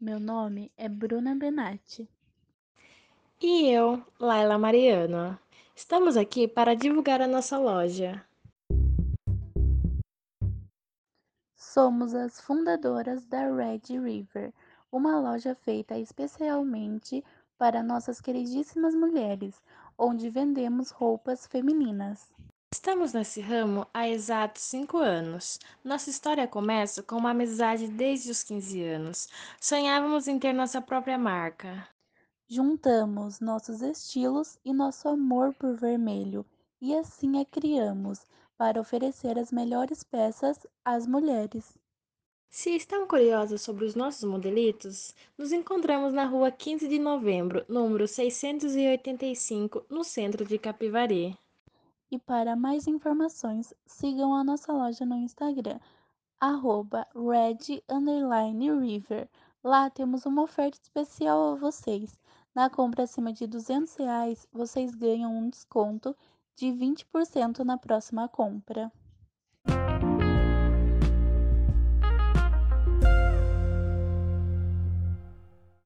Meu nome é Bruna Benatti. E eu, Laila Mariana. Estamos aqui para divulgar a nossa loja. Somos as fundadoras da Red River, uma loja feita especialmente para nossas queridíssimas mulheres, onde vendemos roupas femininas. Estamos nesse ramo há exatos 5 anos. Nossa história começa com uma amizade desde os 15 anos. Sonhávamos em ter nossa própria marca. Juntamos nossos estilos e nosso amor por vermelho e assim a criamos para oferecer as melhores peças às mulheres. Se estão curiosos sobre os nossos modelitos, nos encontramos na rua 15 de novembro, número 685, no centro de Capivari. E para mais informações, sigam a nossa loja no Instagram, arroba red river. Lá temos uma oferta especial a vocês. Na compra acima de 200 reais, vocês ganham um desconto de 20% na próxima compra.